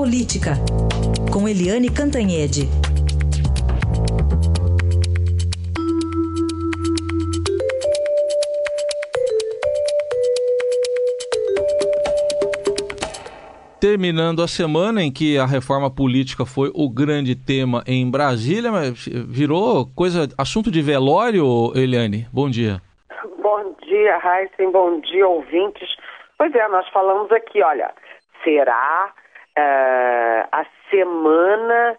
Política, com Eliane Cantanhede. terminando a semana em que a reforma política foi o grande tema em Brasília, mas virou coisa, assunto de velório, Eliane? Bom dia. Bom dia, Heisen, bom dia, ouvintes. Pois é, nós falamos aqui, olha, será uh, a semana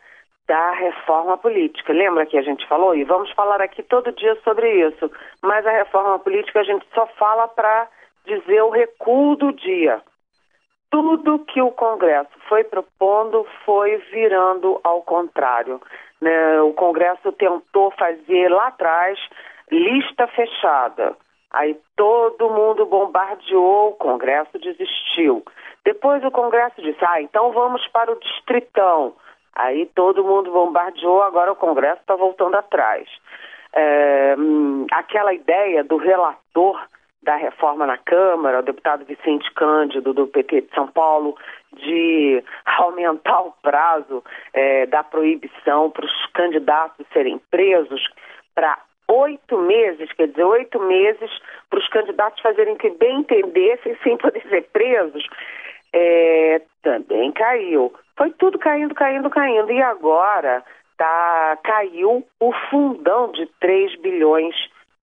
da reforma política. Lembra que a gente falou? E vamos falar aqui todo dia sobre isso. Mas a reforma política a gente só fala para dizer o recuo do dia tudo que o Congresso foi propondo foi virando ao contrário. Né? O Congresso tentou fazer lá atrás lista fechada. Aí todo mundo bombardeou, o Congresso desistiu. Depois o Congresso disse: ah, então vamos para o distritão. Aí todo mundo bombardeou, agora o Congresso está voltando atrás. É, hum, aquela ideia do relator da reforma na Câmara, o deputado Vicente Cândido, do PT de São Paulo, de aumentar o prazo é, da proibição para os candidatos serem presos para oito meses, quer dizer, oito meses para os candidatos fazerem que bem entendessem sem poder ser presos, é, também caiu. Foi tudo caindo, caindo, caindo. E agora tá, caiu o fundão de 3 bilhões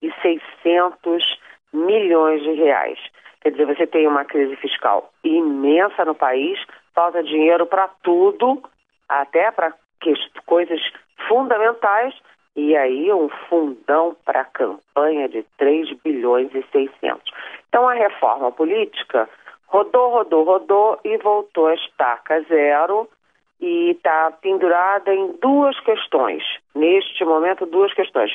e 600 milhões de reais. Quer dizer, você tem uma crise fiscal imensa no país, falta dinheiro para tudo, até para coisas fundamentais, e aí um fundão para a campanha de 3 bilhões e 600. Então a reforma política rodou, rodou, rodou e voltou a estaca zero e está pendurada em duas questões. Neste momento, duas questões.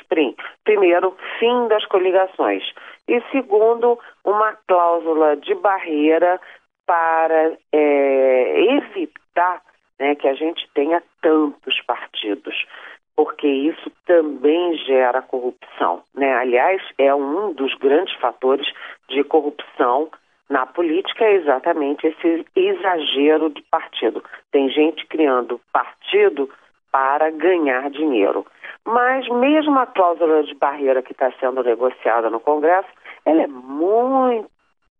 Primeiro, fim das coligações. E segundo, uma cláusula de barreira para é, evitar né, que a gente tenha tantos partidos, porque isso também gera corrupção. Né? Aliás, é um dos grandes fatores de corrupção na política é exatamente esse exagero de partido. Tem gente criando partido para ganhar dinheiro. Mas mesmo a cláusula de barreira que está sendo negociada no Congresso, ela é muito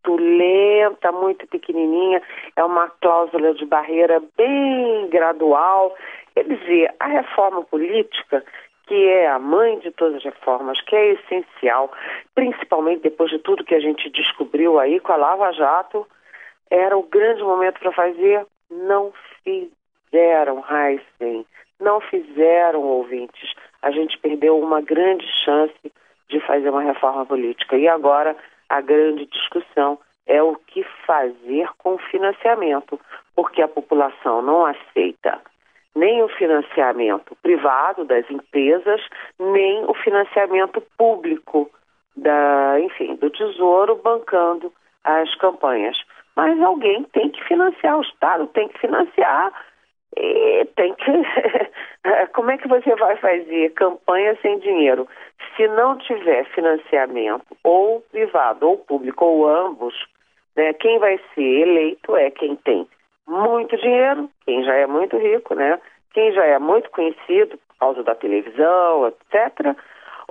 lenta, muito pequenininha, é uma cláusula de barreira bem gradual. Quer dizer, a reforma política que é a mãe de todas as reformas, que é essencial, principalmente depois de tudo que a gente descobriu aí com a Lava Jato, era o grande momento para fazer, não fizeram, Heisen, não fizeram, ouvintes. A gente perdeu uma grande chance de fazer uma reforma política. E agora a grande discussão é o que fazer com o financiamento, porque a população não aceita nem o financiamento privado das empresas, nem o financiamento público da, enfim, do Tesouro bancando as campanhas. Mas alguém tem que financiar, o Estado tem que financiar e tem que. Como é que você vai fazer campanha sem dinheiro? Se não tiver financiamento, ou privado, ou público, ou ambos, né, quem vai ser eleito é quem tem muito dinheiro, quem já é muito rico, né? Quem já é muito conhecido por causa da televisão, etc.,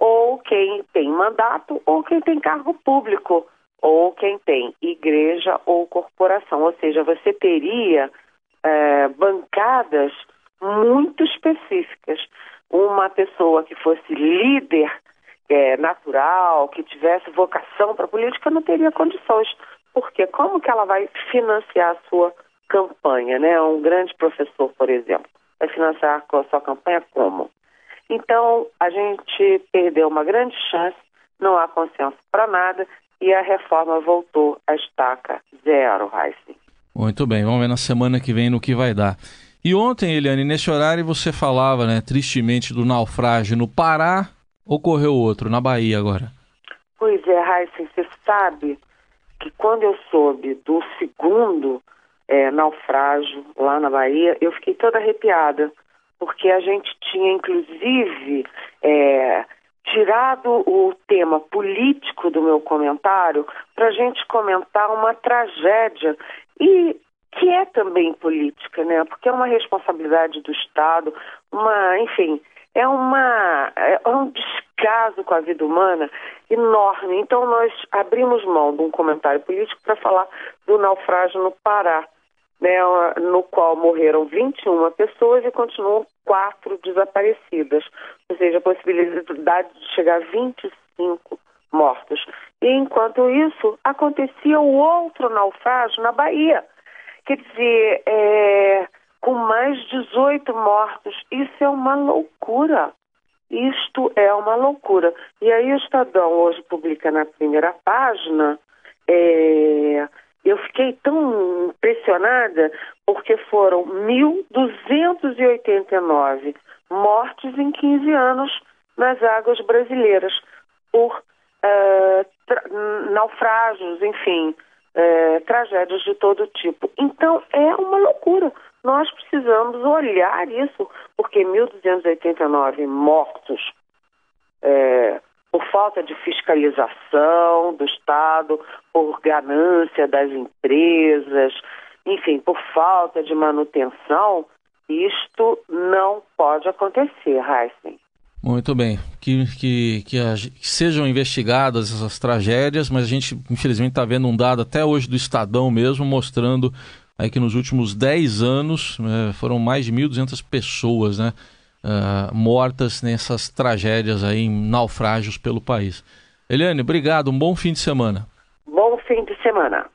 ou quem tem mandato, ou quem tem cargo público, ou quem tem igreja ou corporação. Ou seja, você teria é, bancadas muito específicas. Uma pessoa que fosse líder é, natural, que tivesse vocação para a política, não teria condições. Porque como que ela vai financiar a sua campanha, né? Um grande professor, por exemplo, vai financiar a sua campanha como? Então, a gente perdeu uma grande chance, não há consenso para nada e a reforma voltou à estaca zero, Heisen. Muito bem, vamos ver na semana que vem no que vai dar. E ontem, Eliane, nesse horário você falava, né, tristemente, do naufrágio no Pará, ocorreu outro, na Bahia agora. Pois é, Heisen, você sabe que quando eu soube do segundo é, naufrágio lá na Bahia, eu fiquei toda arrepiada, porque a gente tinha, inclusive, é, tirado o tema político do meu comentário para a gente comentar uma tragédia e que é também política, né? Porque é uma responsabilidade do Estado, uma, enfim, é uma é um descaso com a vida humana enorme. Então nós abrimos mão de um comentário político para falar do naufrágio no Pará, né, no qual morreram 21 pessoas e continuam quatro desaparecidas, ou seja, a possibilidade de chegar a 25 mortos. E enquanto isso, acontecia o outro naufrágio na Bahia. Quer dizer, é, com mais 18 mortos. Isso é uma loucura. Isto é uma loucura. E aí o Estadão hoje publica na primeira página. É, eu fiquei tão impressionada porque foram 1.289 mortes em 15 anos nas águas brasileiras por uh, naufrágios, enfim, uh, tragédias de todo tipo. Então é uma loucura. Nós precisamos olhar isso, porque 1.289 mortos é, por falta de fiscalização do Estado, por ganância das empresas, enfim, por falta de manutenção, isto não pode acontecer, Heisen. Muito bem. Que, que, que, a, que, sejam investigadas essas tragédias, mas a gente, infelizmente, está vendo um dado até hoje do Estadão mesmo, mostrando aí que nos últimos 10 anos é, foram mais de 1.200 pessoas né, uh, mortas nessas tragédias aí, naufrágios pelo país. Eliane, obrigado, um bom fim de semana. Bom fim de semana.